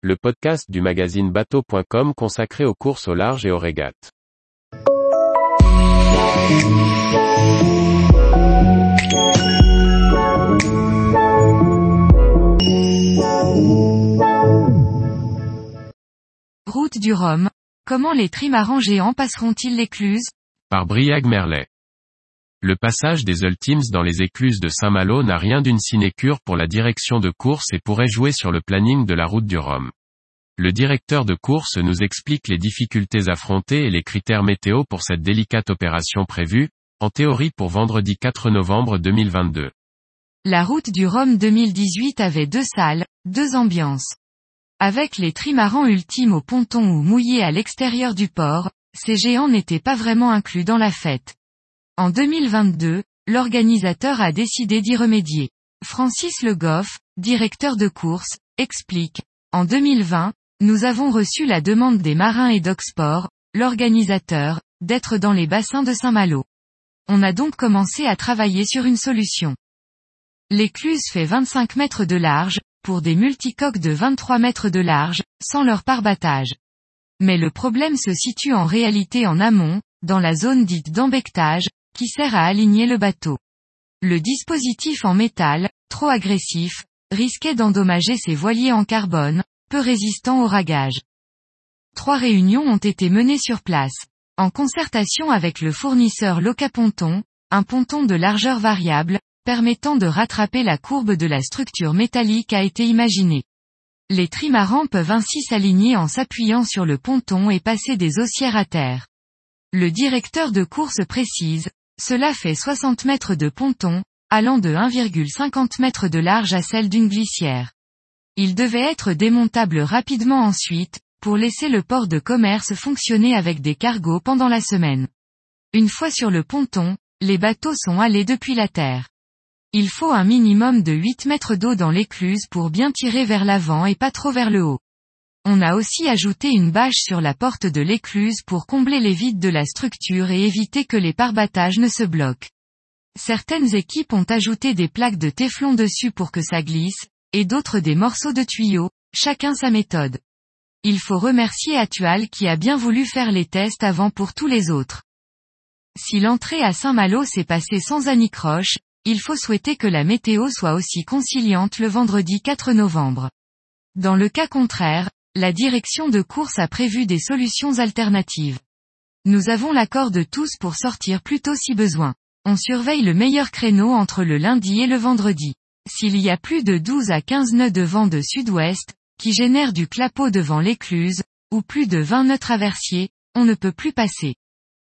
le podcast du magazine bateau.com consacré aux courses au large et aux régates. Route du Rhum. Comment les trimarans géants passeront-ils l'écluse Par Briag Merlet. Le passage des Ultimes dans les écluses de Saint-Malo n'a rien d'une sinécure pour la direction de course et pourrait jouer sur le planning de la route du Rhum. Le directeur de course nous explique les difficultés affrontées et les critères météo pour cette délicate opération prévue, en théorie pour vendredi 4 novembre 2022. La route du Rhum 2018 avait deux salles, deux ambiances. Avec les trimarans ultimes au ponton ou mouillés à l'extérieur du port, ces géants n'étaient pas vraiment inclus dans la fête. En 2022, l'organisateur a décidé d'y remédier. Francis Le Goff, directeur de course, explique. En 2020, nous avons reçu la demande des marins et d'Oxport, l'organisateur, d'être dans les bassins de Saint-Malo. On a donc commencé à travailler sur une solution. L'écluse fait 25 mètres de large, pour des multicoques de 23 mètres de large, sans leur parbattage. Mais le problème se situe en réalité en amont, dans la zone dite d'embectage, qui sert à aligner le bateau. Le dispositif en métal, trop agressif, risquait d'endommager ses voiliers en carbone, peu résistants au ragage. Trois réunions ont été menées sur place. En concertation avec le fournisseur Locaponton, un ponton de largeur variable, permettant de rattraper la courbe de la structure métallique a été imaginé. Les trimarans peuvent ainsi s'aligner en s'appuyant sur le ponton et passer des haussières à terre. Le directeur de course précise, cela fait 60 mètres de ponton, allant de 1,50 mètres de large à celle d'une glissière. Il devait être démontable rapidement ensuite, pour laisser le port de commerce fonctionner avec des cargos pendant la semaine. Une fois sur le ponton, les bateaux sont allés depuis la terre. Il faut un minimum de 8 mètres d'eau dans l'écluse pour bien tirer vers l'avant et pas trop vers le haut. On a aussi ajouté une bâche sur la porte de l'écluse pour combler les vides de la structure et éviter que les parbattages ne se bloquent. Certaines équipes ont ajouté des plaques de téflon dessus pour que ça glisse, et d'autres des morceaux de tuyaux, chacun sa méthode. Il faut remercier Atual qui a bien voulu faire les tests avant pour tous les autres. Si l'entrée à Saint-Malo s'est passée sans anicroche, il faut souhaiter que la météo soit aussi conciliante le vendredi 4 novembre. Dans le cas contraire, la direction de course a prévu des solutions alternatives. Nous avons l'accord de tous pour sortir plus tôt si besoin. On surveille le meilleur créneau entre le lundi et le vendredi. S'il y a plus de 12 à 15 nœuds de vent de sud-ouest, qui génèrent du clapot devant l'écluse, ou plus de 20 nœuds traversiers, on ne peut plus passer.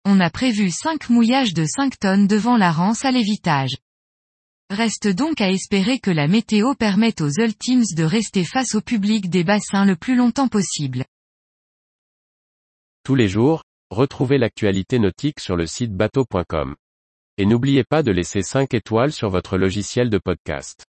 On a prévu 5 mouillages de 5 tonnes devant la rance à l'évitage. Reste donc à espérer que la météo permette aux Ultimes de rester face au public des bassins le plus longtemps possible. Tous les jours, retrouvez l'actualité nautique sur le site bateau.com. Et n'oubliez pas de laisser 5 étoiles sur votre logiciel de podcast.